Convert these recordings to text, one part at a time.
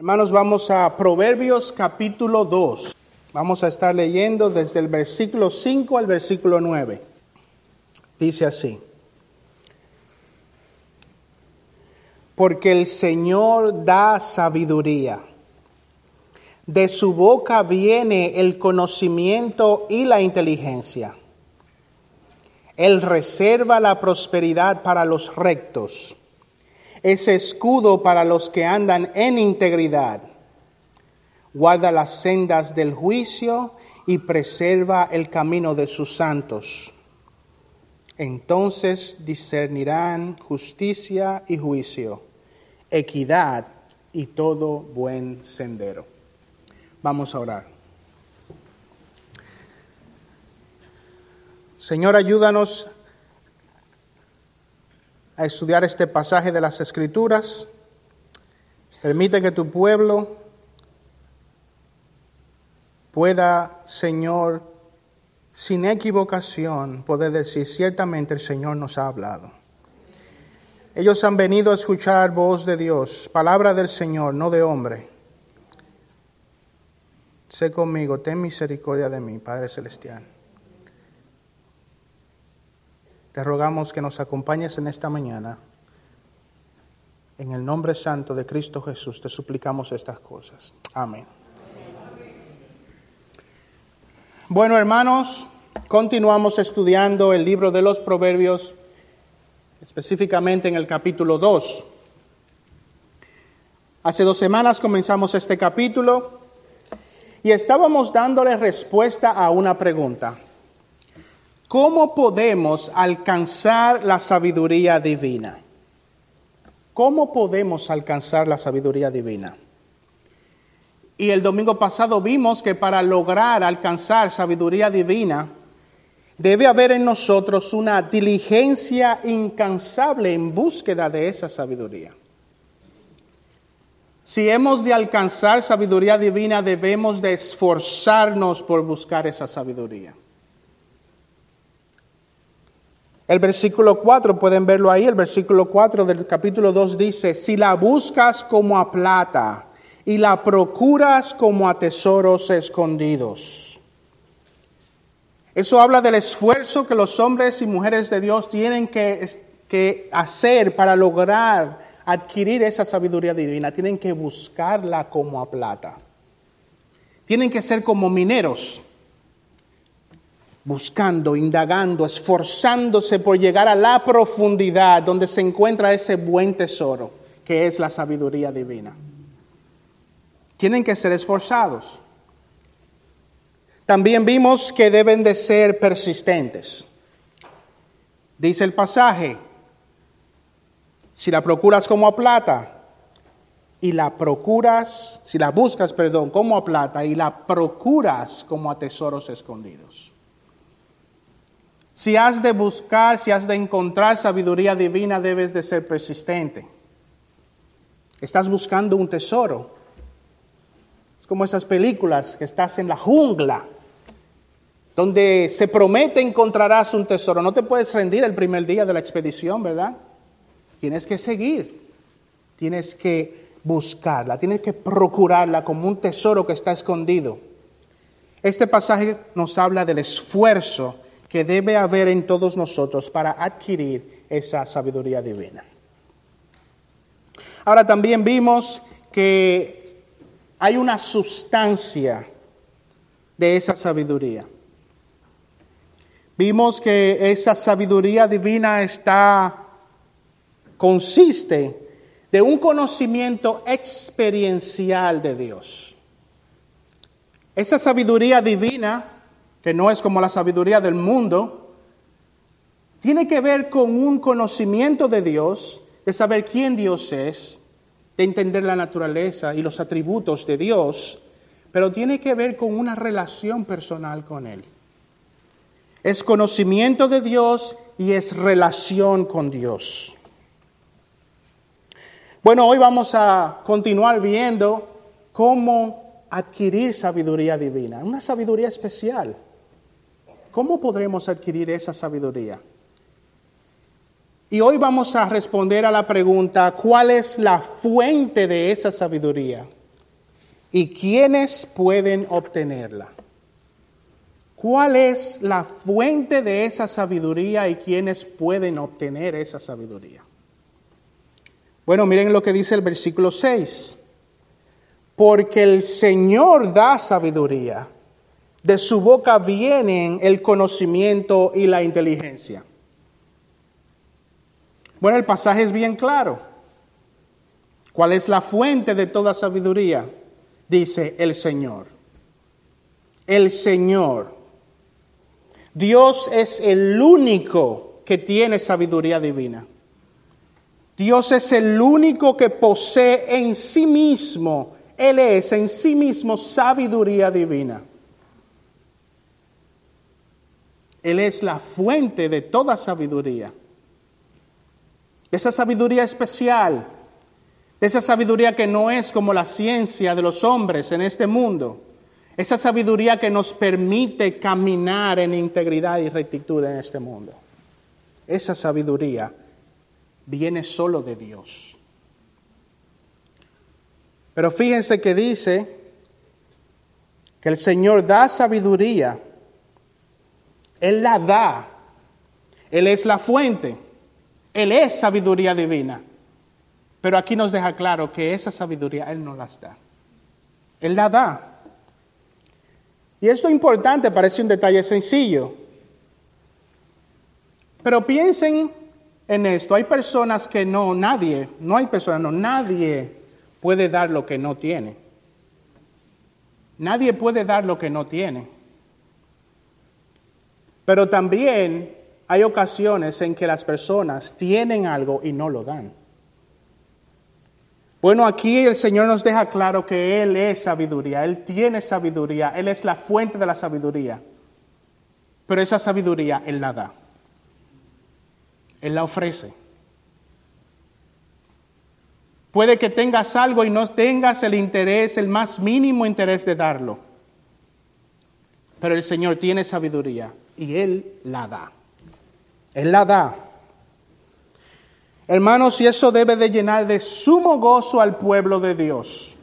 Hermanos, vamos a Proverbios capítulo 2. Vamos a estar leyendo desde el versículo 5 al versículo 9. Dice así. Porque el Señor da sabiduría. De su boca viene el conocimiento y la inteligencia. Él reserva la prosperidad para los rectos es escudo para los que andan en integridad. Guarda las sendas del juicio y preserva el camino de sus santos. Entonces discernirán justicia y juicio, equidad y todo buen sendero. Vamos a orar. Señor, ayúdanos a estudiar este pasaje de las Escrituras. Permite que tu pueblo pueda, Señor, sin equivocación, poder decir, ciertamente el Señor nos ha hablado. Ellos han venido a escuchar voz de Dios, palabra del Señor, no de hombre. Sé conmigo, ten misericordia de mí, Padre Celestial. Te rogamos que nos acompañes en esta mañana. En el nombre santo de Cristo Jesús te suplicamos estas cosas. Amén. Bueno, hermanos, continuamos estudiando el libro de los Proverbios, específicamente en el capítulo 2. Hace dos semanas comenzamos este capítulo y estábamos dándole respuesta a una pregunta. ¿Cómo podemos alcanzar la sabiduría divina? ¿Cómo podemos alcanzar la sabiduría divina? Y el domingo pasado vimos que para lograr alcanzar sabiduría divina, debe haber en nosotros una diligencia incansable en búsqueda de esa sabiduría. Si hemos de alcanzar sabiduría divina, debemos de esforzarnos por buscar esa sabiduría. El versículo 4, pueden verlo ahí, el versículo 4 del capítulo 2 dice, si la buscas como a plata y la procuras como a tesoros escondidos. Eso habla del esfuerzo que los hombres y mujeres de Dios tienen que, que hacer para lograr adquirir esa sabiduría divina. Tienen que buscarla como a plata. Tienen que ser como mineros buscando, indagando, esforzándose por llegar a la profundidad donde se encuentra ese buen tesoro, que es la sabiduría divina. Tienen que ser esforzados. También vimos que deben de ser persistentes. Dice el pasaje, si la procuras como a plata, y la procuras, si la buscas, perdón, como a plata, y la procuras como a tesoros escondidos. Si has de buscar, si has de encontrar sabiduría divina, debes de ser persistente. Estás buscando un tesoro. Es como esas películas que estás en la jungla, donde se promete encontrarás un tesoro. No te puedes rendir el primer día de la expedición, ¿verdad? Tienes que seguir, tienes que buscarla, tienes que procurarla como un tesoro que está escondido. Este pasaje nos habla del esfuerzo que debe haber en todos nosotros para adquirir esa sabiduría divina. Ahora también vimos que hay una sustancia de esa sabiduría. Vimos que esa sabiduría divina está consiste de un conocimiento experiencial de Dios. Esa sabiduría divina que no es como la sabiduría del mundo, tiene que ver con un conocimiento de Dios, de saber quién Dios es, de entender la naturaleza y los atributos de Dios, pero tiene que ver con una relación personal con Él. Es conocimiento de Dios y es relación con Dios. Bueno, hoy vamos a continuar viendo cómo adquirir sabiduría divina, una sabiduría especial. ¿Cómo podremos adquirir esa sabiduría? Y hoy vamos a responder a la pregunta, ¿cuál es la fuente de esa sabiduría? ¿Y quiénes pueden obtenerla? ¿Cuál es la fuente de esa sabiduría y quiénes pueden obtener esa sabiduría? Bueno, miren lo que dice el versículo 6. Porque el Señor da sabiduría, de su boca vienen el conocimiento y la inteligencia. Bueno, el pasaje es bien claro. ¿Cuál es la fuente de toda sabiduría? Dice el Señor. El Señor. Dios es el único que tiene sabiduría divina. Dios es el único que posee en sí mismo, Él es en sí mismo sabiduría divina. Él es la fuente de toda sabiduría. Esa sabiduría especial, esa sabiduría que no es como la ciencia de los hombres en este mundo esa sabiduría que nos permite caminar en integridad y rectitud en este mundo. Esa sabiduría viene solo de Dios. Pero fíjense que dice que el Señor da sabiduría. Él la da. Él es la fuente. Él es sabiduría divina. Pero aquí nos deja claro que esa sabiduría Él no las da. Él la da. Y esto importante parece un detalle sencillo. Pero piensen en esto. Hay personas que no, nadie, no hay personas, no, nadie puede dar lo que no tiene. Nadie puede dar lo que no tiene. Pero también hay ocasiones en que las personas tienen algo y no lo dan. Bueno, aquí el Señor nos deja claro que Él es sabiduría, Él tiene sabiduría, Él es la fuente de la sabiduría. Pero esa sabiduría Él la da, Él la ofrece. Puede que tengas algo y no tengas el interés, el más mínimo interés de darlo. Pero el Señor tiene sabiduría y Él la da. Él la da. Hermanos, y eso debe de llenar de sumo gozo al pueblo de Dios.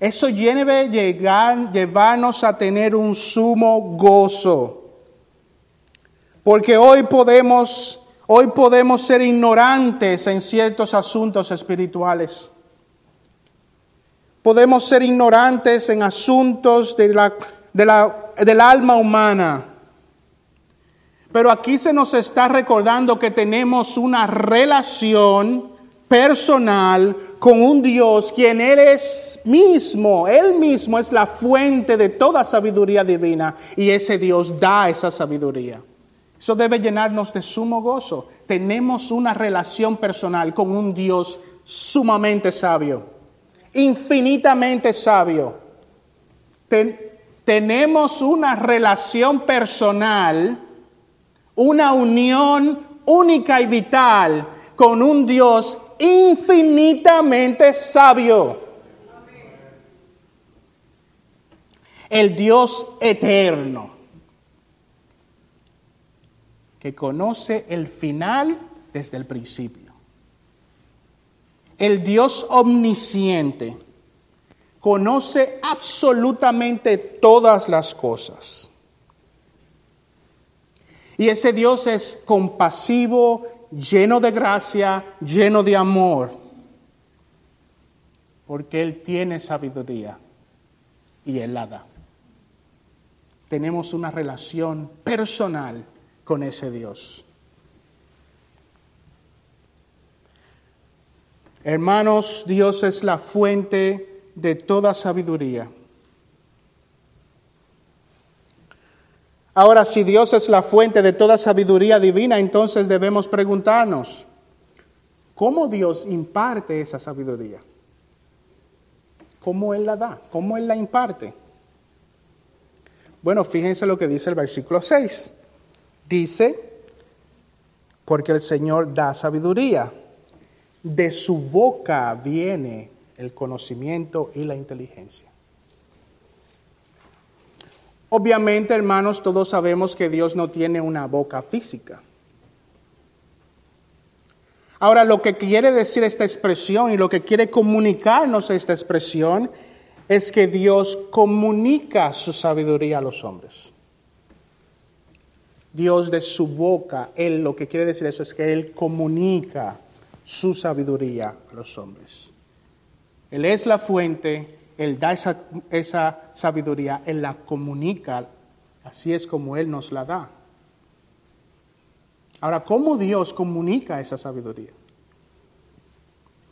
Eso debe llegar, llevarnos a tener un sumo gozo. Porque hoy podemos, hoy podemos ser ignorantes en ciertos asuntos espirituales. Podemos ser ignorantes en asuntos de la, de la, del alma humana. Pero aquí se nos está recordando que tenemos una relación personal con un Dios quien eres mismo, Él mismo es la fuente de toda sabiduría divina y ese Dios da esa sabiduría. Eso debe llenarnos de sumo gozo. Tenemos una relación personal con un Dios sumamente sabio, infinitamente sabio. tenemos una relación personal una unión única y vital con un Dios infinitamente sabio. El Dios eterno, que conoce el final desde el principio. El Dios omnisciente conoce absolutamente todas las cosas. Y ese Dios es compasivo, lleno de gracia, lleno de amor, porque Él tiene sabiduría y Él la da. Tenemos una relación personal con ese Dios. Hermanos, Dios es la fuente de toda sabiduría. Ahora, si Dios es la fuente de toda sabiduría divina, entonces debemos preguntarnos, ¿cómo Dios imparte esa sabiduría? ¿Cómo Él la da? ¿Cómo Él la imparte? Bueno, fíjense lo que dice el versículo 6. Dice, porque el Señor da sabiduría. De su boca viene el conocimiento y la inteligencia. Obviamente, hermanos, todos sabemos que Dios no tiene una boca física. Ahora, lo que quiere decir esta expresión y lo que quiere comunicarnos esta expresión es que Dios comunica su sabiduría a los hombres. Dios de su boca, Él lo que quiere decir eso es que Él comunica su sabiduría a los hombres. Él es la fuente, Él da esa, esa sabiduría, Él la comunica, así es como Él nos la da. Ahora, ¿cómo Dios comunica esa sabiduría?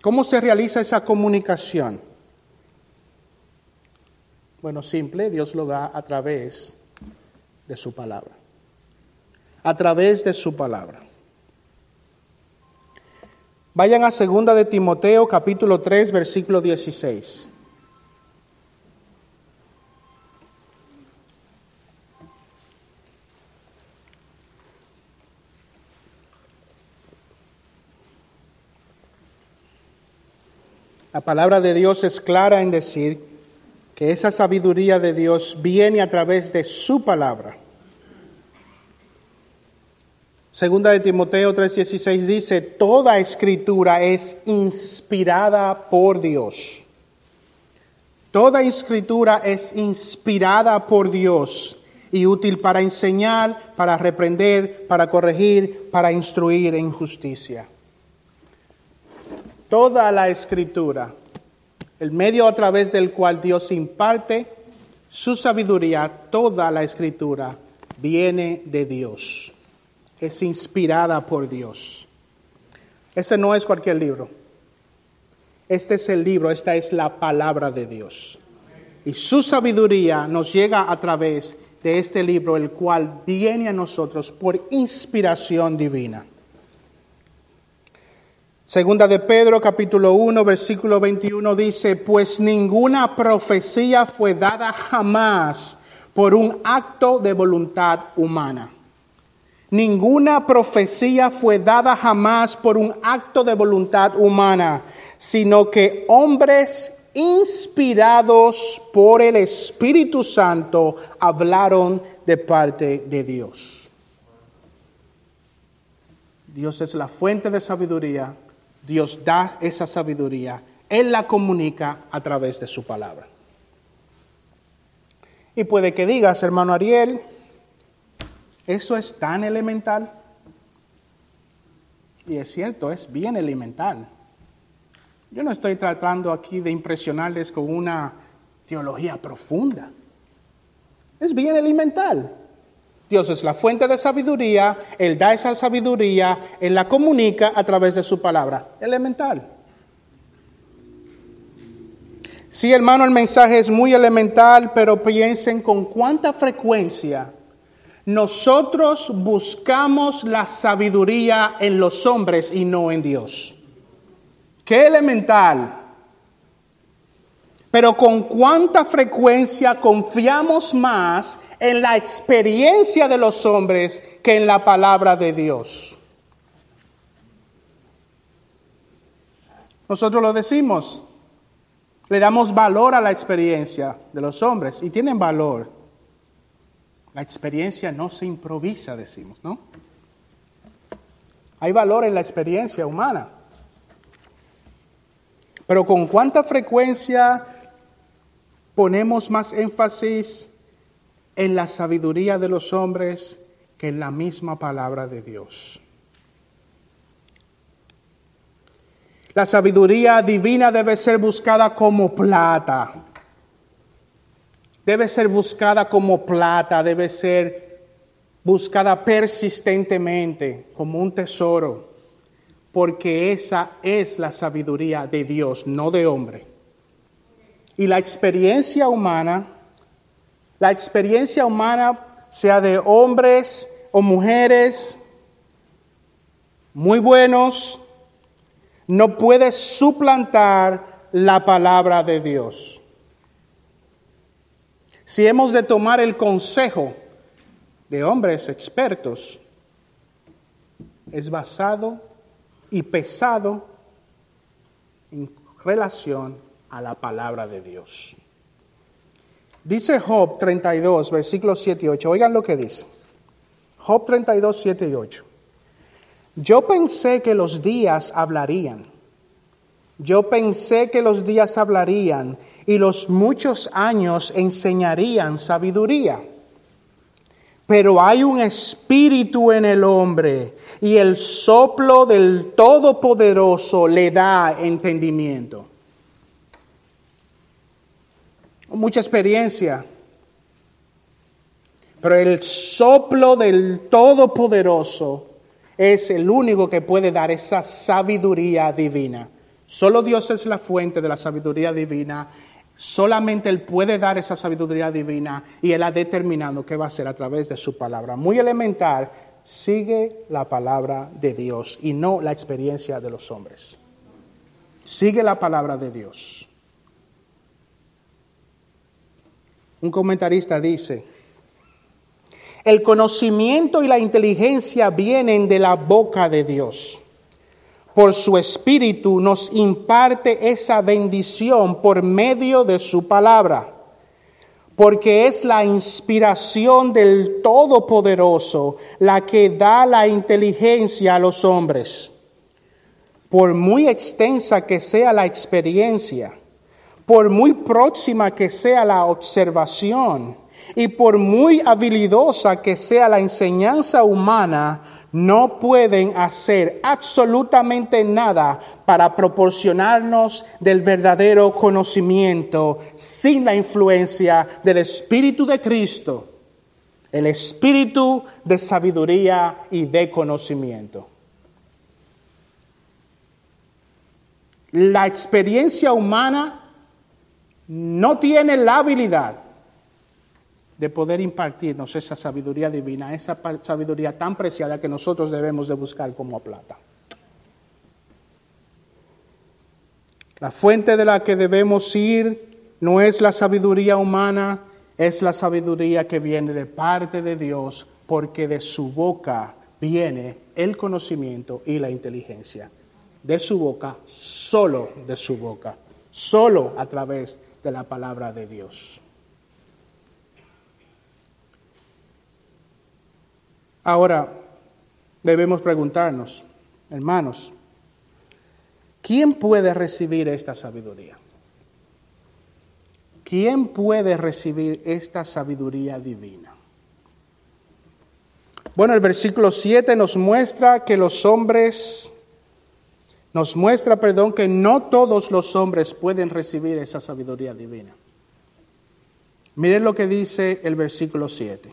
¿Cómo se realiza esa comunicación? Bueno, simple, Dios lo da a través de su palabra. A través de su palabra. Vayan a 2 de Timoteo capítulo 3 versículo 16. La palabra de Dios es clara en decir que esa sabiduría de Dios viene a través de su palabra. Segunda de Timoteo 3:16 dice, toda escritura es inspirada por Dios. Toda escritura es inspirada por Dios y útil para enseñar, para reprender, para corregir, para instruir en justicia toda la escritura, el medio a través del cual Dios imparte su sabiduría, toda la escritura viene de Dios, es inspirada por Dios. Este no es cualquier libro, este es el libro, esta es la palabra de Dios. Y su sabiduría nos llega a través de este libro, el cual viene a nosotros por inspiración divina. Segunda de Pedro capítulo 1 versículo 21 dice, pues ninguna profecía fue dada jamás por un acto de voluntad humana. Ninguna profecía fue dada jamás por un acto de voluntad humana, sino que hombres inspirados por el Espíritu Santo hablaron de parte de Dios. Dios es la fuente de sabiduría Dios da esa sabiduría, Él la comunica a través de su palabra. Y puede que digas, hermano Ariel, eso es tan elemental. Y es cierto, es bien elemental. Yo no estoy tratando aquí de impresionarles con una teología profunda. Es bien elemental. Dios es la fuente de sabiduría, Él da esa sabiduría, Él la comunica a través de su palabra. Elemental. Sí, hermano, el mensaje es muy elemental, pero piensen con cuánta frecuencia nosotros buscamos la sabiduría en los hombres y no en Dios. Qué elemental. Pero con cuánta frecuencia confiamos más en la experiencia de los hombres que en la palabra de Dios. Nosotros lo decimos, le damos valor a la experiencia de los hombres y tienen valor. La experiencia no se improvisa, decimos, ¿no? Hay valor en la experiencia humana. Pero con cuánta frecuencia ponemos más énfasis en la sabiduría de los hombres que en la misma palabra de Dios. La sabiduría divina debe ser buscada como plata. Debe ser buscada como plata, debe ser buscada persistentemente como un tesoro, porque esa es la sabiduría de Dios, no de hombre. Y la experiencia humana la experiencia humana, sea de hombres o mujeres muy buenos, no puede suplantar la palabra de Dios. Si hemos de tomar el consejo de hombres expertos, es basado y pesado en relación a la palabra de Dios. Dice Job 32, versículos 7 y 8. Oigan lo que dice. Job 32, 7 y 8. Yo pensé que los días hablarían Yo pensé que los días hablarían y los muchos años enseñarían sabiduría. Pero hay un espíritu en el hombre y el soplo del Todopoderoso le da entendimiento. Mucha experiencia, pero el soplo del Todopoderoso es el único que puede dar esa sabiduría divina. Solo Dios es la fuente de la sabiduría divina Solamente Él puede dar esa sabiduría divina y Él ha determinado qué va a hacer a través de su palabra. Muy elemental, sigue la palabra de Dios y no la experiencia de los hombres. Sigue la palabra de Dios. Un comentarista dice, el conocimiento y la inteligencia vienen de la boca de Dios por su Espíritu nos imparte esa bendición por medio de su palabra, porque es la inspiración del Todopoderoso la que da la inteligencia a los hombres. Por muy extensa que sea la experiencia, por muy próxima que sea la observación y por muy habilidosa que sea la enseñanza humana, no pueden hacer absolutamente nada para proporcionarnos del verdadero conocimiento sin la influencia del Espíritu de Cristo, el Espíritu de sabiduría y de conocimiento. La experiencia humana no tiene la habilidad de poder impartirnos esa sabiduría divina, esa sabiduría tan preciada que nosotros debemos de buscar como plata. La fuente de la que debemos ir no es la sabiduría humana, es la sabiduría que viene de parte de Dios, porque de su boca viene el conocimiento y la inteligencia. De su boca, solo de su boca, solo a través de la palabra de Dios. Ahora, debemos preguntarnos, hermanos, ¿quién puede recibir esta sabiduría? ¿Quién puede recibir esta sabiduría divina? Bueno, el versículo 7 nos muestra que los hombres, nos muestra, perdón, que no todos los hombres pueden recibir esa sabiduría divina. Miren lo que dice el versículo 7.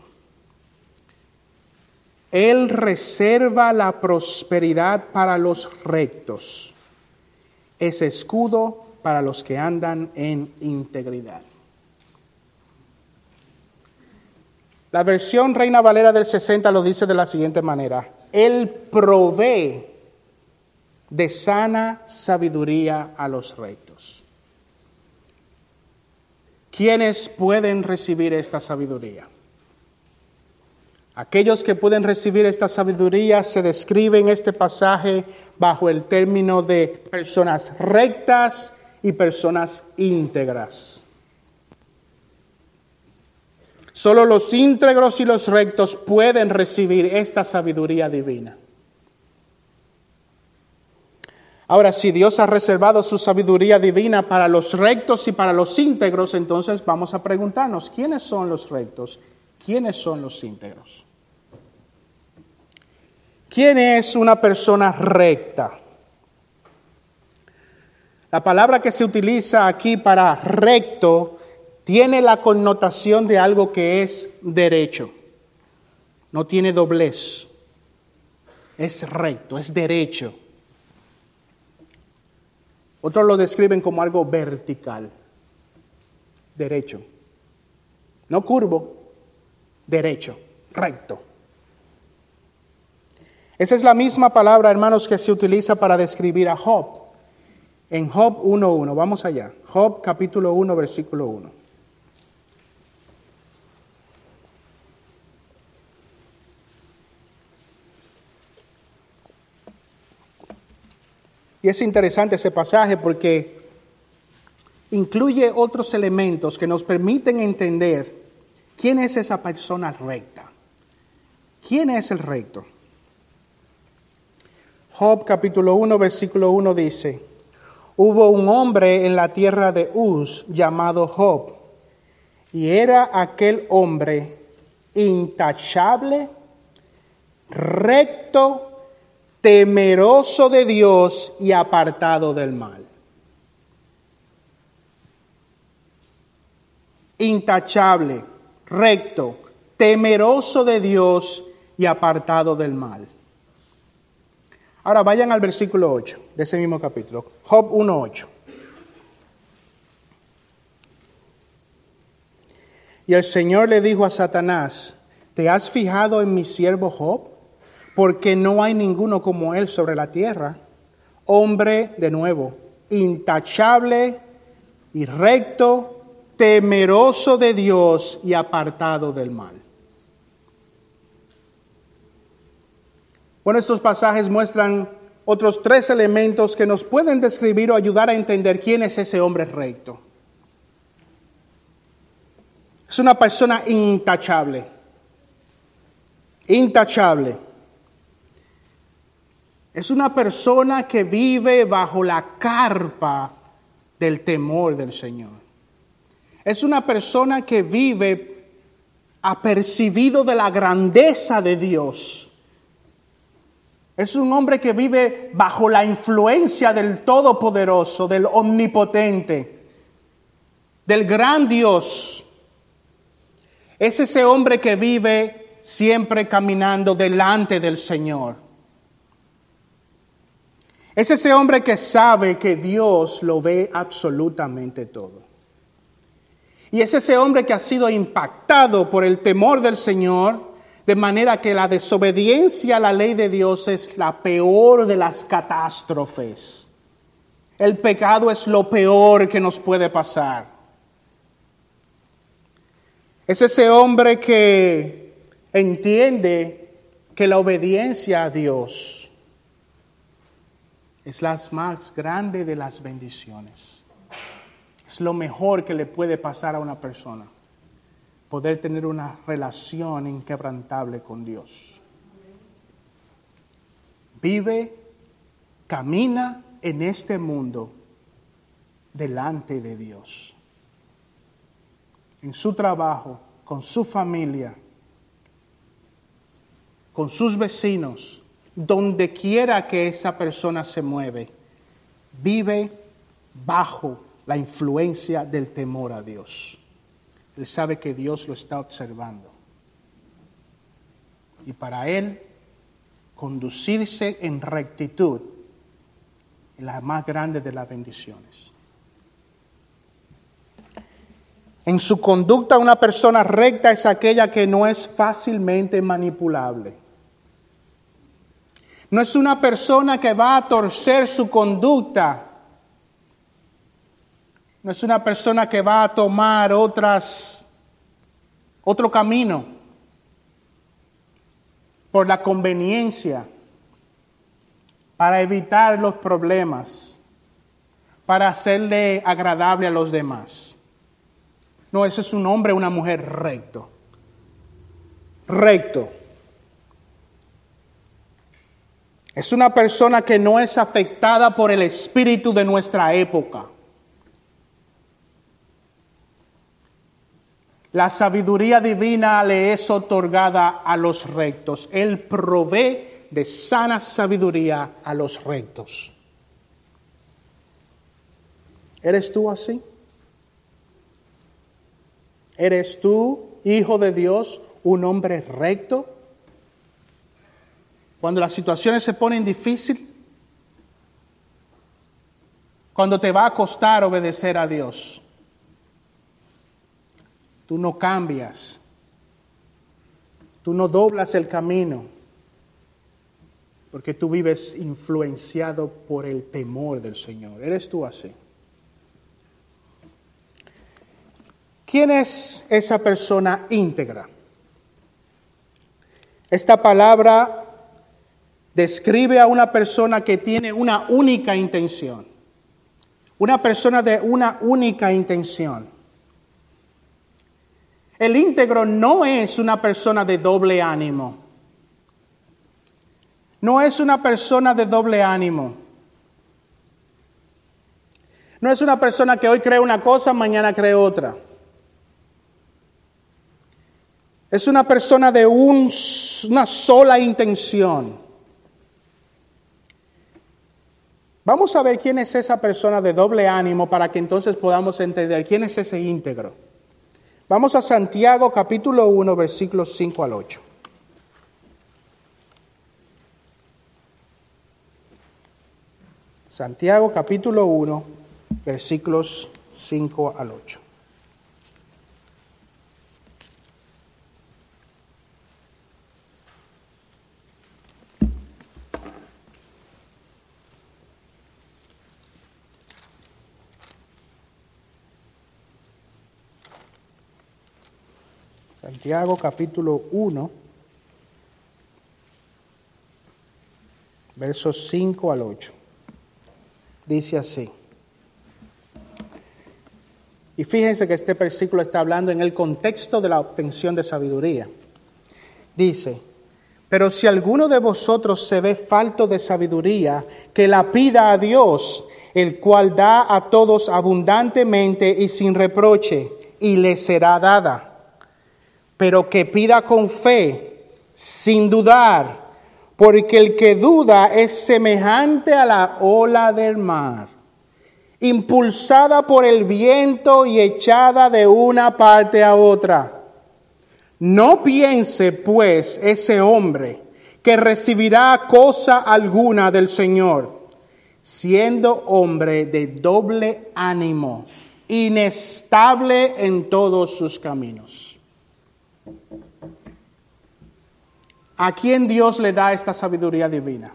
Él reserva la prosperidad para los rectos. Es escudo para los que andan en integridad. La versión Reina Valera del 60 lo dice de la siguiente manera. Él provee de sana sabiduría a los rectos. ¿Quiénes pueden recibir esta sabiduría? Aquellos que pueden recibir esta sabiduría se describen en este pasaje bajo el término de personas rectas y personas íntegras. Solo los íntegros y los rectos pueden recibir esta sabiduría divina. Ahora, si Dios ha reservado su sabiduría divina para los rectos y para los íntegros, entonces vamos a preguntarnos, ¿quiénes son los rectos? ¿Quiénes son los íntegros? ¿Quién es una persona recta? La palabra que se utiliza aquí para recto tiene la connotación de algo que es derecho. No tiene doblez. Es recto, es derecho. Otros lo describen como algo vertical. Derecho. No curvo, derecho, recto. Esa es la misma palabra, hermanos, que se utiliza para describir a Job. En Job 1.1, vamos allá. Job capítulo 1, versículo 1. Y es interesante ese pasaje porque incluye otros elementos que nos permiten entender quién es esa persona recta. ¿Quién es el recto? Job capítulo 1, versículo 1 dice, hubo un hombre en la tierra de Uz llamado Job, y era aquel hombre intachable, recto, temeroso de Dios y apartado del mal. Intachable, recto, temeroso de Dios y apartado del mal. Ahora vayan al versículo 8 de ese mismo capítulo, Job 1.8. Y el Señor le dijo a Satanás, ¿te has fijado en mi siervo Job? Porque no hay ninguno como él sobre la tierra, hombre de nuevo, intachable y recto, temeroso de Dios y apartado del mal. Bueno, estos pasajes muestran otros tres elementos que nos pueden describir o ayudar a entender quién es ese hombre recto. Es una persona intachable, intachable. Es una persona que vive bajo la carpa del temor del Señor. Es una persona que vive apercibido de la grandeza de Dios es un hombre que vive bajo la influencia del Todopoderoso, del Omnipotente, del gran Dios. Es ese hombre que vive siempre caminando delante del Señor. Es ese hombre que sabe que Dios lo ve absolutamente todo. Y es ese hombre que ha sido impactado por el temor del Señor de manera que la desobediencia a la ley de Dios es la peor de las catástrofes. El pecado es lo peor que nos puede pasar. Es ese hombre que entiende que la obediencia a Dios es la más grande de las bendiciones. Es lo mejor que le puede pasar a una persona poder tener una relación inquebrantable con Dios. Vive, camina en este mundo delante de Dios. En su trabajo, con su familia, con sus vecinos, donde quiera que esa persona se mueve, vive bajo la influencia del temor a Dios. Él sabe que Dios lo está observando. Y para Él, conducirse en rectitud es la más grande de las bendiciones. En su conducta una persona recta es aquella que no es fácilmente manipulable. No es una persona que va a torcer su conducta no es una persona que va a tomar otras, otro camino por la conveniencia, para evitar los problemas, para hacerle agradable a los demás. No, ese es un hombre, una mujer recto. Recto. Es una persona que no es afectada por el espíritu de nuestra época. La sabiduría divina le es otorgada a los rectos. Él provee de sana sabiduría a los rectos. ¿Eres tú así? ¿Eres tú, hijo de Dios, un hombre recto? Cuando las situaciones se ponen difíciles, cuando te va a costar obedecer a Dios. Tú no cambias. Tú no doblas el camino. Porque tú vives influenciado por el temor del Señor. ¿Eres tú así? ¿Quién es esa persona íntegra? Esta palabra describe a una persona que tiene una única intención. Una persona de una única intención. El íntegro no es una persona de doble ánimo. No es una persona de doble ánimo. No es una persona que hoy cree una cosa, mañana cree otra. Es una persona de un, una sola intención. Vamos a ver quién es esa persona de doble ánimo para que entonces podamos entender quién es ese íntegro. Vamos a Santiago capítulo 1 versículos 5 al 8. Santiago capítulo 1 versículos 5 al 8. Santiago capítulo 1, versos 5 al 8. Dice así. Y fíjense que este versículo está hablando en el contexto de la obtención de sabiduría. Dice, pero si alguno de vosotros se ve falto de sabiduría, que la pida a Dios, el cual da a todos abundantemente y sin reproche, y le será dada pero que pida con fe, sin dudar, porque el que duda es semejante a la ola del mar, impulsada por el viento y echada de una parte a otra. No piense, pues, ese hombre que recibirá cosa alguna del Señor, siendo hombre de doble ánimo, inestable en todos sus caminos. ¿A quién Dios le da esta sabiduría divina?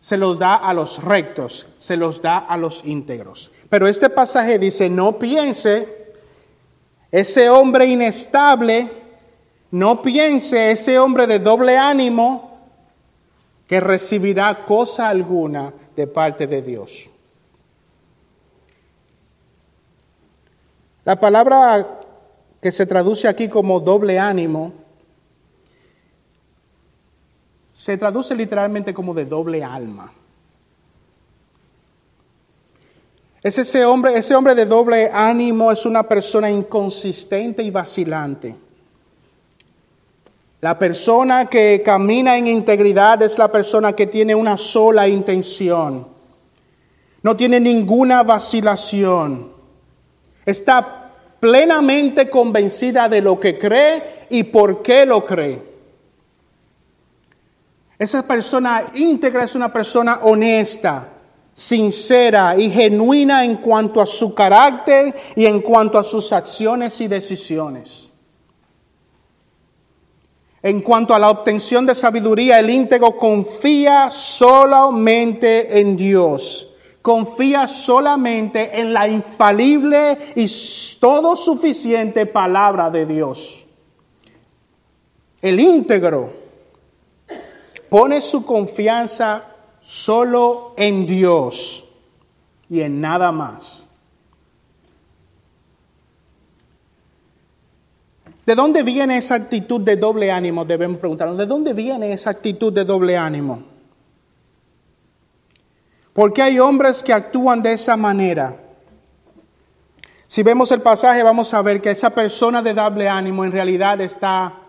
Se los da a los rectos, se los da a los íntegros. Pero este pasaje dice, no piense ese hombre inestable, no piense ese hombre de doble ánimo que recibirá cosa alguna de parte de Dios. La palabra que se traduce aquí como doble ánimo se traduce literalmente como de doble alma. Es ese hombre, ese hombre de doble ánimo es una persona inconsistente y vacilante. La persona que camina en integridad es la persona que tiene una sola intención. No tiene ninguna vacilación. Está plenamente convencida de lo que cree y por qué lo cree. Esa persona íntegra es una persona honesta, sincera y genuina en cuanto a su carácter y en cuanto a sus acciones y decisiones. En cuanto a la obtención de sabiduría, el íntegro confía solamente en Dios. Confía solamente en la infalible y todo suficiente palabra de Dios. El íntegro pone su confianza solo en Dios y en nada más. ¿De dónde viene esa actitud de doble ánimo? Debemos preguntarnos, ¿de dónde viene esa actitud de doble ánimo? Porque hay hombres que actúan de esa manera. Si vemos el pasaje vamos a ver que esa persona de doble ánimo en realidad está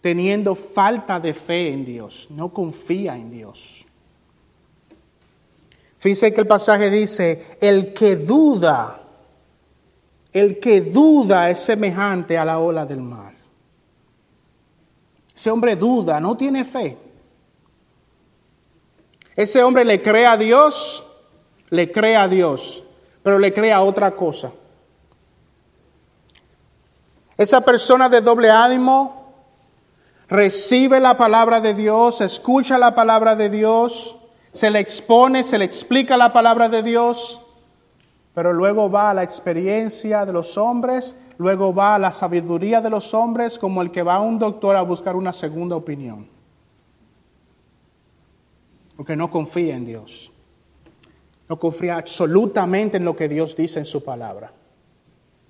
teniendo falta de fe en Dios, no confía en Dios. Fíjense que el pasaje dice, el que duda, el que duda es semejante a la ola del mar. Ese hombre duda, no tiene fe. Ese hombre le cree a Dios, le cree a Dios, pero le cree a otra cosa. Esa persona de doble ánimo recibe la palabra de Dios, escucha la palabra de Dios, se le expone, se le explica la palabra de Dios, pero luego va a la experiencia de los hombres, luego va a la sabiduría de los hombres como el que va a un doctor a buscar una segunda opinión. Porque no confía en Dios. No confía absolutamente en lo que Dios dice en su palabra.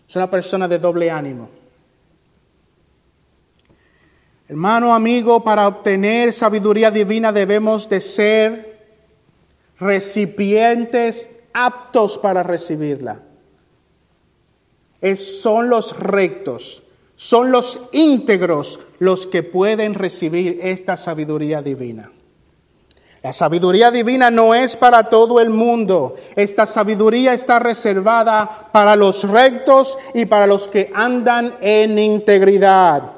Es una persona de doble ánimo. Hermano, amigo, para obtener sabiduría divina debemos de ser recipientes aptos para recibirla. Son los rectos, son los íntegros los que pueden recibir esta sabiduría divina. La sabiduría divina no es para todo el mundo. Esta sabiduría está reservada para los rectos y para los que andan en integridad.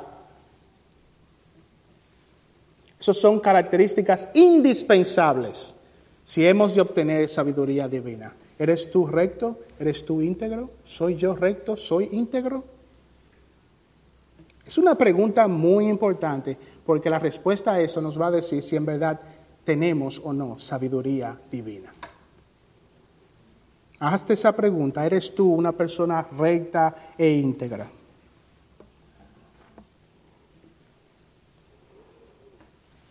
Esas son características indispensables si hemos de obtener sabiduría divina. ¿Eres tú recto? ¿Eres tú íntegro? ¿Soy yo recto? ¿Soy íntegro? Es una pregunta muy importante porque la respuesta a eso nos va a decir si en verdad tenemos o no sabiduría divina. Hazte esa pregunta, ¿eres tú una persona recta e íntegra?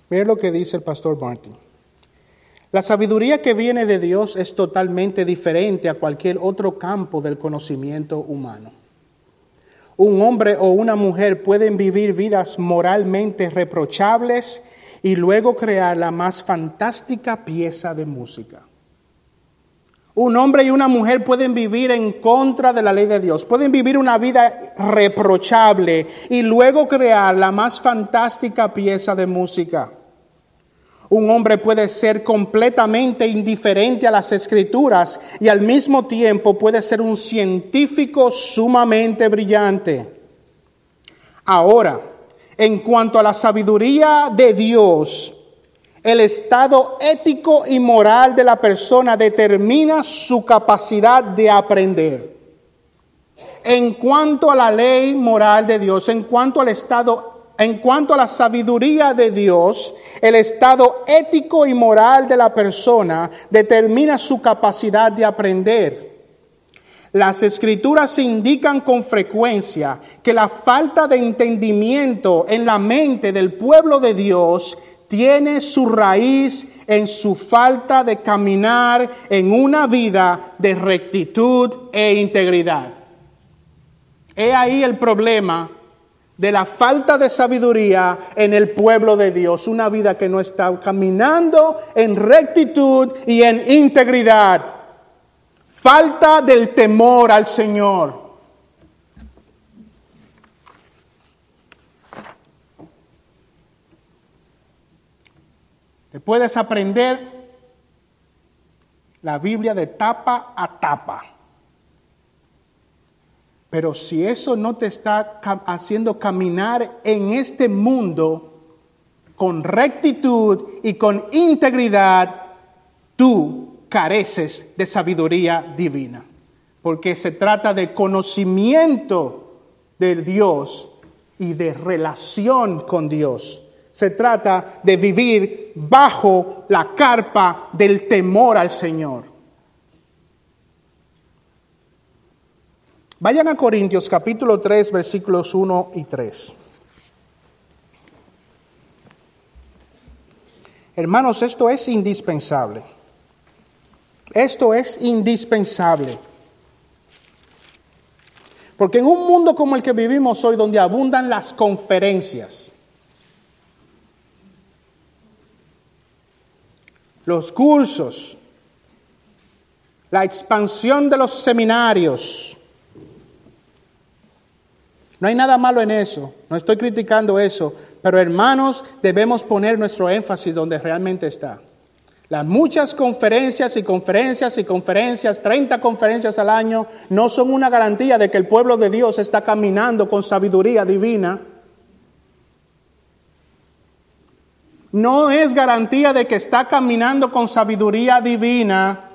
Ve lo que dice el pastor Martin. La sabiduría que viene de Dios es totalmente diferente a cualquier otro campo del conocimiento humano. Un hombre o una mujer pueden vivir vidas moralmente reprochables y luego crear la más fantástica pieza de música. Un hombre y una mujer pueden vivir en contra de la ley de Dios, pueden vivir una vida reprochable y luego crear la más fantástica pieza de música. Un hombre puede ser completamente indiferente a las escrituras y al mismo tiempo puede ser un científico sumamente brillante. Ahora, en cuanto a la sabiduría de Dios, el estado ético y moral de la persona determina su capacidad de aprender. En cuanto a la ley moral de Dios, en cuanto al estado en cuanto a la sabiduría de Dios, el estado ético y moral de la persona determina su capacidad de aprender. Las escrituras indican con frecuencia que la falta de entendimiento en la mente del pueblo de Dios tiene su raíz en su falta de caminar en una vida de rectitud e integridad. He ahí el problema de la falta de sabiduría en el pueblo de Dios, una vida que no está caminando en rectitud y en integridad falta del temor al Señor. Te puedes aprender la Biblia de tapa a tapa. Pero si eso no te está haciendo caminar en este mundo con rectitud y con integridad, tú careces de sabiduría divina, porque se trata de conocimiento de Dios y de relación con Dios. Se trata de vivir bajo la carpa del temor al Señor. Vayan a Corintios capítulo 3 versículos 1 y 3. Hermanos, esto es indispensable. Esto es indispensable. Porque en un mundo como el que vivimos hoy, donde abundan las conferencias, los cursos, la expansión de los seminarios, no hay nada malo en eso, no estoy criticando eso, pero hermanos, debemos poner nuestro énfasis donde realmente está. Las muchas conferencias y conferencias y conferencias, 30 conferencias al año, no son una garantía de que el pueblo de Dios está caminando con sabiduría divina. No es garantía de que está caminando con sabiduría divina.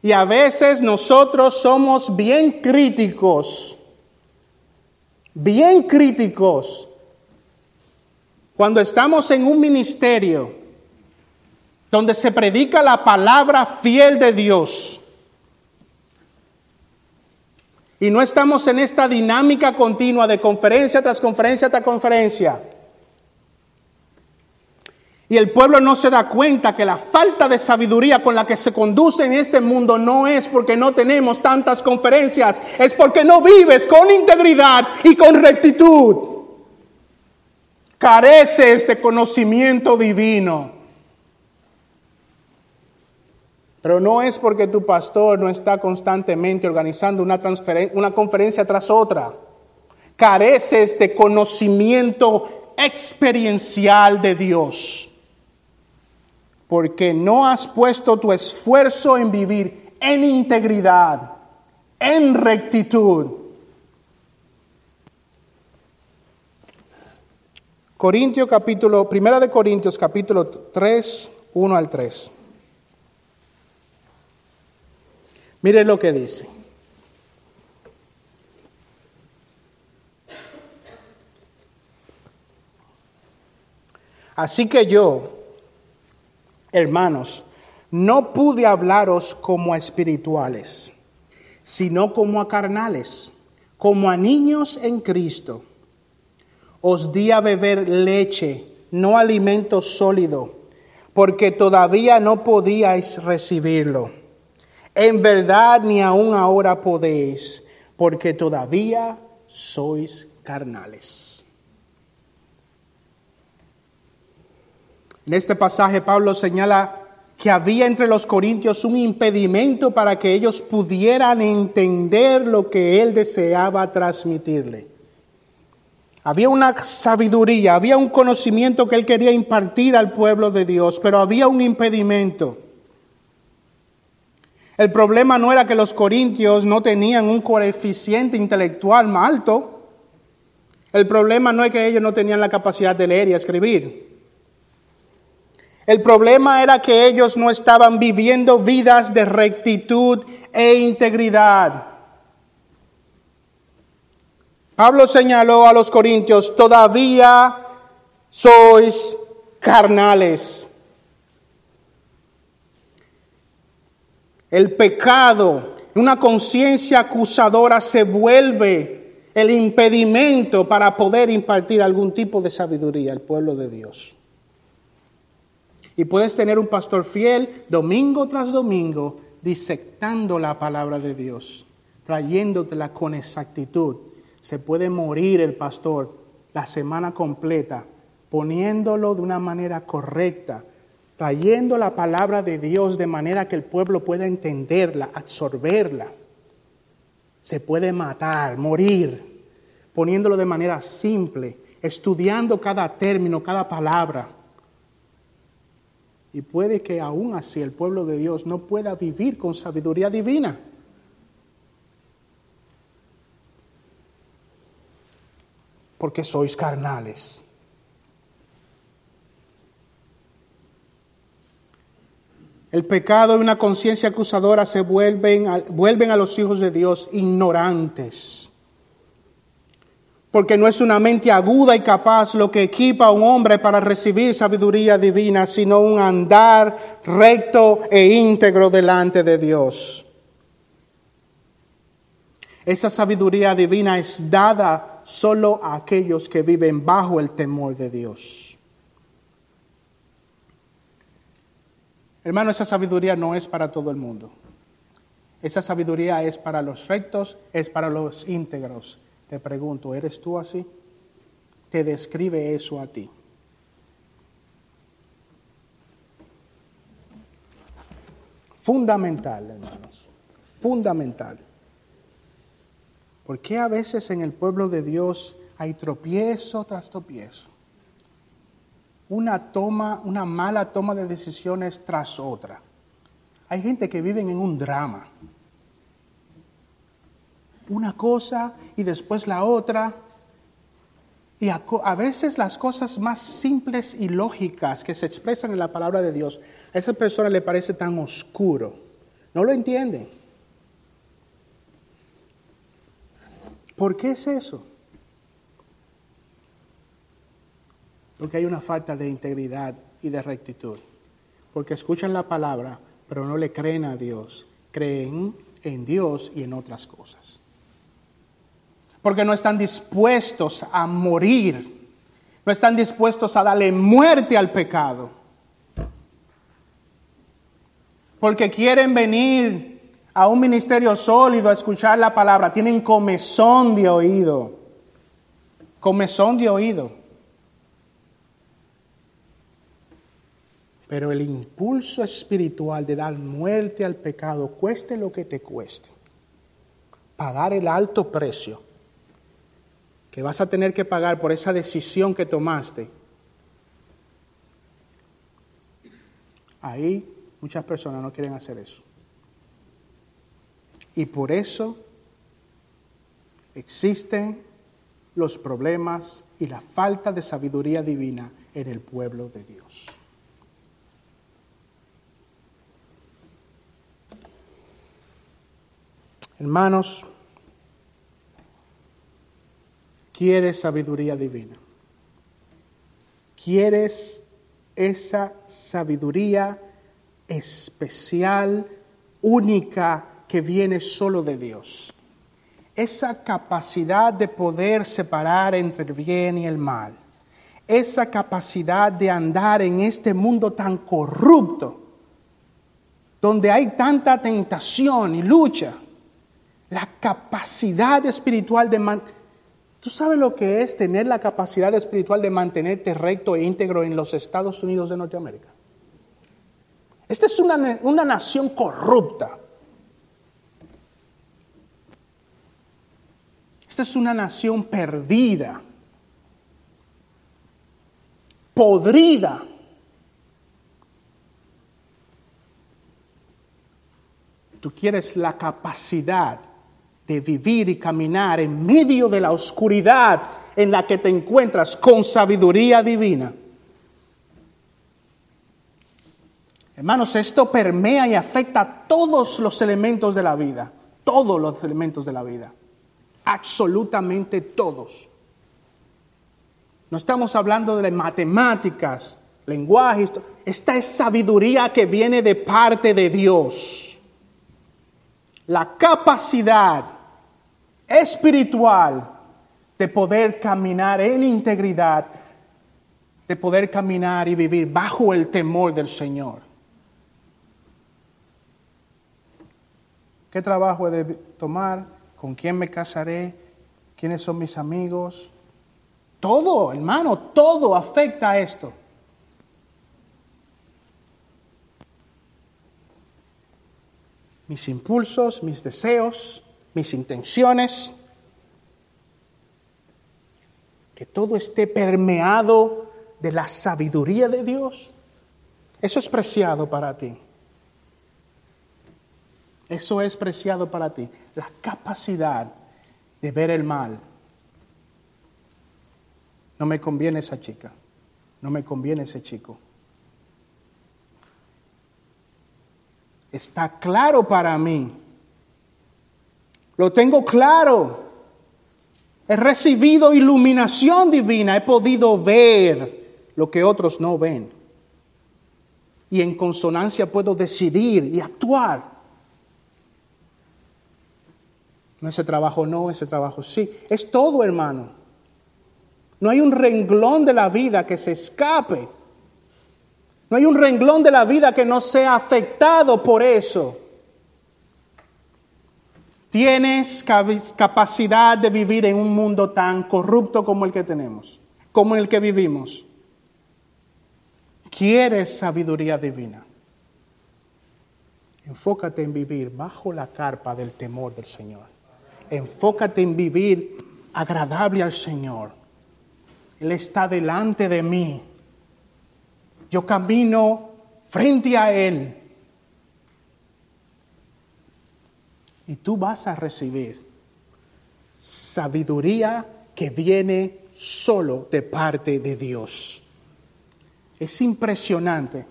Y a veces nosotros somos bien críticos, bien críticos cuando estamos en un ministerio donde se predica la palabra fiel de Dios y no estamos en esta dinámica continua de conferencia tras conferencia tras conferencia, y el pueblo no se da cuenta que la falta de sabiduría con la que se conduce en este mundo no es porque no tenemos tantas conferencias, es porque no vives con integridad y con rectitud careces de conocimiento divino. Pero no es porque tu pastor no está constantemente organizando una, una conferencia tras otra. Careces de conocimiento experiencial de Dios. Porque no has puesto tu esfuerzo en vivir en integridad, en rectitud. Corintios capítulo, primera de Corintios capítulo 3, 1 al 3. Mire lo que dice. Así que yo, hermanos, no pude hablaros como a espirituales, sino como a carnales, como a niños en Cristo. Os di a beber leche, no alimento sólido, porque todavía no podíais recibirlo en verdad ni aún ahora podéis, porque todavía sois carnales. En este pasaje Pablo señala que había entre los corintios un impedimento para que ellos pudieran entender lo que él deseaba transmitirle. Había una sabiduría, había un conocimiento que él quería impartir al pueblo de Dios, pero había un impedimento. El problema no era que los corintios no tenían un coeficiente intelectual más alto. El problema no es que ellos no tenían la capacidad de leer y escribir. El problema era que ellos no estaban viviendo vidas de rectitud e integridad. Pablo señaló a los corintios, todavía sois carnales. el pecado, una conciencia acusadora se vuelve el impedimento para poder impartir algún tipo de sabiduría al pueblo de Dios. Y puedes tener un pastor fiel domingo tras domingo disectando la palabra de Dios, trayéndotela con exactitud. Se puede morir el pastor la semana completa poniéndolo de una manera correcta, trayendo la palabra de Dios de manera que el pueblo pueda entenderla, absorberla. Se puede matar, morir, poniéndolo de manera simple, estudiando cada término, cada palabra. Y puede que aún así el pueblo de Dios no pueda vivir con sabiduría divina. Porque sois carnales. El pecado y una conciencia acusadora se vuelven a, vuelven a los hijos de Dios ignorantes. Porque no es una mente aguda y capaz lo que equipa a un hombre para recibir sabiduría divina, sino un andar recto e íntegro delante de Dios. Esa sabiduría divina es dada solo a aquellos que viven bajo el temor de Dios. Hermano, esa sabiduría no es para todo el mundo. Esa sabiduría es para los rectos, es para los íntegros. Te pregunto, ¿eres tú así? Te describe eso a ti. Fundamental, hermanos, fundamental. ¿Por qué a veces en el pueblo de Dios hay tropiezo tras tropiezo? una toma, una mala toma de decisiones tras otra. Hay gente que vive en un drama. Una cosa y después la otra. Y a, veces las cosas más simples y lógicas que se expresan en la palabra de Dios, a esa persona le parece tan oscuro. No lo entienden. ¿Por qué es eso? Porque hay una falta de integridad y de rectitud. Porque escuchan la palabra, pero no le creen a Dios. Creen en Dios y en otras cosas. Porque no están dispuestos a morir. No están dispuestos a darle muerte al pecado. Porque quieren venir a un ministerio sólido a escuchar la palabra. Tienen comezón de oído. Comezón de oído. Pero el impulso espiritual de dar muerte al pecado, cueste lo que te cueste, pagar el alto precio que vas a tener que pagar por esa decisión que tomaste, ahí muchas personas no quieren hacer eso. Y por eso existen los problemas y la falta de sabiduría divina en el pueblo de Dios. Hermanos, ¿quieres sabiduría divina? ¿Quieres esa sabiduría especial, única, que viene solo de Dios? Esa capacidad de poder separar entre el bien y el mal. Esa capacidad de andar en este mundo tan corrupto, donde hay tanta tentación y lucha la capacidad espiritual de mantener. ¿Tú sabes lo que es tener la capacidad espiritual de mantenerte recto e íntegro en los Estados Unidos de Norteamérica? Esta es una, una nación corrupta. Esta es una nación perdida, podrida. Tú quieres la capacidad de vivir y caminar en medio de la oscuridad en la que te encuentras con sabiduría divina. Hermanos, esto permea y afecta a todos los elementos de la vida, todos los elementos de la vida, absolutamente todos. No estamos hablando de matemáticas, lenguajes, esta es sabiduría que viene de parte de Dios la capacidad espiritual de poder caminar en integridad, de poder caminar y vivir bajo el temor del Señor. ¿Qué trabajo he de tomar? ¿Con quién me casaré? ¿Quiénes son mis amigos? Todo, hermano, todo afecta a esto. mis impulsos, mis deseos, mis intenciones, que todo esté permeado de la sabiduría de Dios. Eso es preciado para ti. Eso es preciado para ti. La capacidad de ver el mal. No me conviene esa chica. No me conviene ese chico. está claro para mí. Lo tengo claro. He recibido iluminación divina, he podido ver lo que otros no ven. Y en consonancia puedo decidir y actuar. No ese trabajo no, ese trabajo sí. Es todo, hermano. No hay un renglón de la vida que se escape no hay un renglón de la vida que no sea afectado por eso. Tienes capacidad de vivir en un mundo tan corrupto como el que tenemos, como el que vivimos. Quieres sabiduría divina. Enfócate en vivir bajo la carpa del temor del Señor. Enfócate en vivir agradable al Señor. Él está delante de mí yo camino frente a Él. Y tú vas a recibir sabiduría que viene solo de parte de Dios. Es impresionante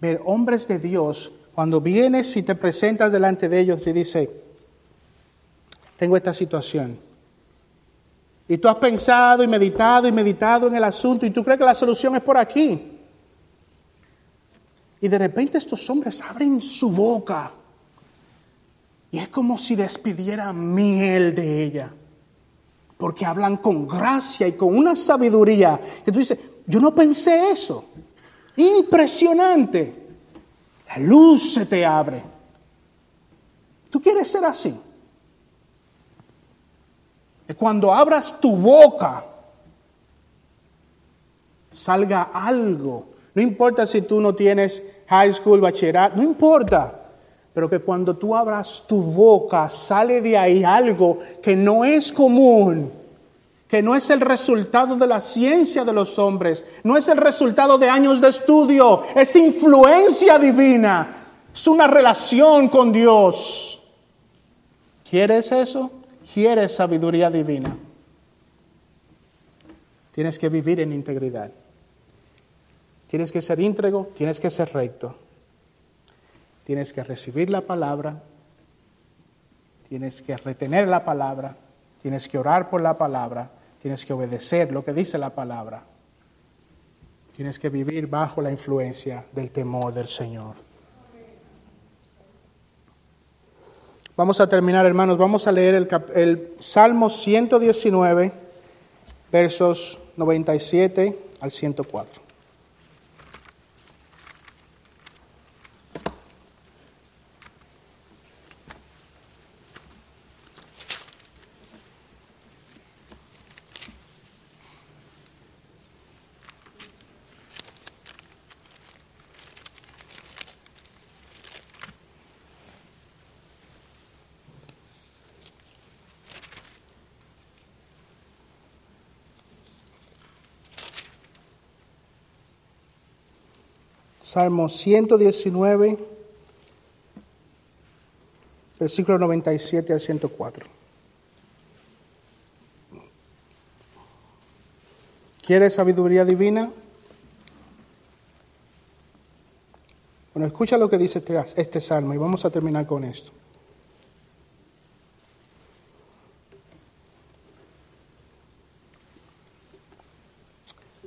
ver hombres de Dios cuando vienes y te presentas delante de ellos y dice, tengo esta situación. Y tú has pensado y meditado y meditado en el asunto y tú crees que la solución es por aquí. Y de repente estos hombres abren su boca. Y es como si despidieran miel de ella. Porque hablan con gracia y con una sabiduría. Que tú dices, yo no pensé eso. Impresionante. La luz se te abre. ¿Tú quieres ser así? Cuando abras tu boca, salga algo No importa si tú no tienes high school, bachillerato, no importa. Pero que cuando tú abras tu boca sale de ahí algo que no es común, que no es el resultado de la ciencia de los hombres, no es el resultado de años de estudio, es influencia divina, es una relación con Dios. ¿Quieres eso? ¿Quieres sabiduría divina? Tienes que vivir en integridad. Tienes que ser íntegro, tienes que ser recto. Tienes que recibir la palabra, tienes que retener la palabra, tienes que orar por la palabra, tienes que obedecer lo que dice la palabra. Tienes que vivir bajo la influencia del temor del Señor. Vamos a terminar, hermanos. Vamos a leer el, el Salmo 119, versos 97 al 104. Salmo 119, versículo 97 al 104. ¿Quieres sabiduría divina? Bueno, escucha lo que dice este, este salmo y vamos a terminar con esto.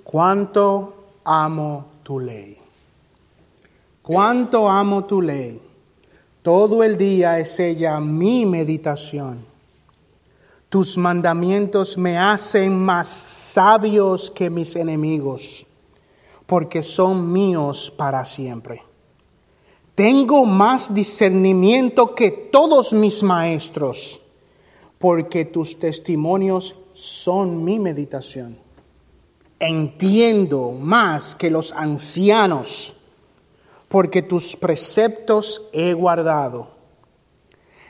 Cuánto amo tu ley. Cuánto amo tu ley. Todo el día es ella mi meditación. Tus mandamientos me hacen más sabios que mis enemigos, porque son míos para siempre. Tengo más discernimiento que todos mis maestros, porque tus testimonios son mi meditación. Entiendo más que los ancianos porque tus preceptos he guardado.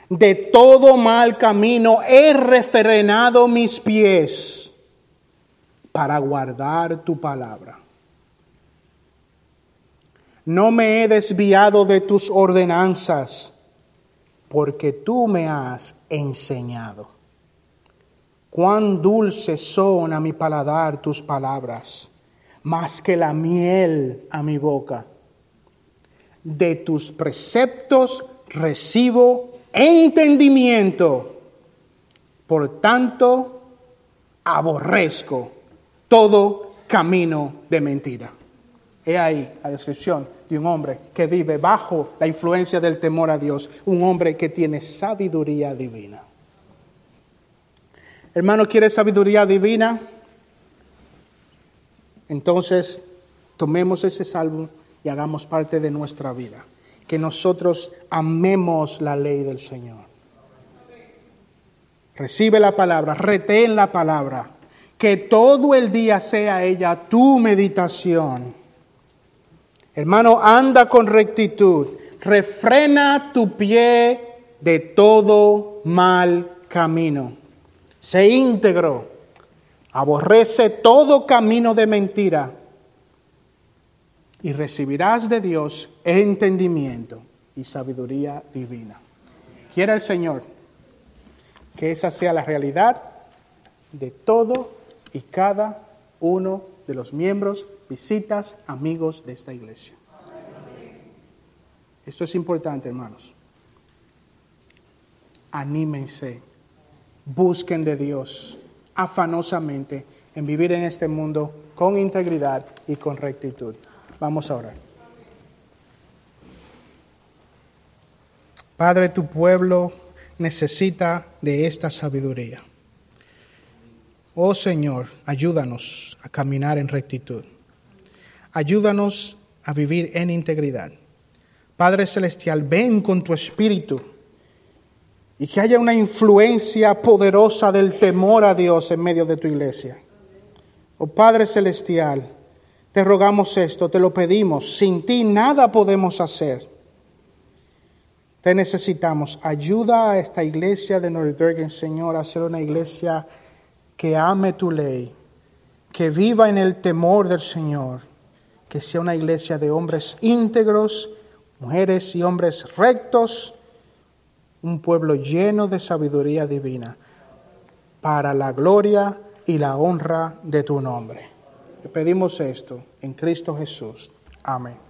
De todo mal camino he refrenado mis pies para guardar tu palabra. No me he desviado de tus ordenanzas, porque tú me has enseñado. Cuán dulces son a mi paladar tus palabras, más que la miel a mi boca de tus preceptos recibo entendimiento. Por tanto, aborrezco todo camino de mentira. He ahí la descripción de un hombre que vive bajo la influencia del temor a Dios, un hombre que tiene sabiduría divina. Hermano, ¿quiere sabiduría divina? Entonces, tomemos ese salmo y hagamos parte de nuestra vida. Que nosotros amemos la ley del Señor. Recibe la palabra, retén la palabra. Que todo el día sea ella tu meditación. Hermano, anda con rectitud. Refrena tu pie de todo mal camino. Sé íntegro. Aborrece todo camino de mentira y recibirás de Dios entendimiento y sabiduría divina. Quiera el Señor que esa sea la realidad de todo y cada uno de los miembros, visitas, amigos de esta iglesia. Esto es importante, hermanos. Anímense, busquen de Dios afanosamente en vivir en este mundo con integridad y con rectitud. Vamos a orar. Padre, tu pueblo necesita de esta sabiduría. Oh Señor, ayúdanos a caminar en rectitud. Ayúdanos a vivir en integridad. Padre Celestial, ven con tu espíritu y que haya una influencia poderosa del temor a Dios en medio de tu iglesia. Oh Padre Celestial, Te rogamos esto, te lo pedimos. Sin ti nada podemos hacer. Te necesitamos. Ayuda a esta iglesia de Nordbergen, Señor, a ser una iglesia que ame tu ley, que viva en el temor del Señor, que sea una iglesia de hombres íntegros, mujeres y hombres rectos, un pueblo lleno de sabiduría divina, para la gloria y la honra de tu nombre. Pedimos esto en Cristo Jesús. Amén.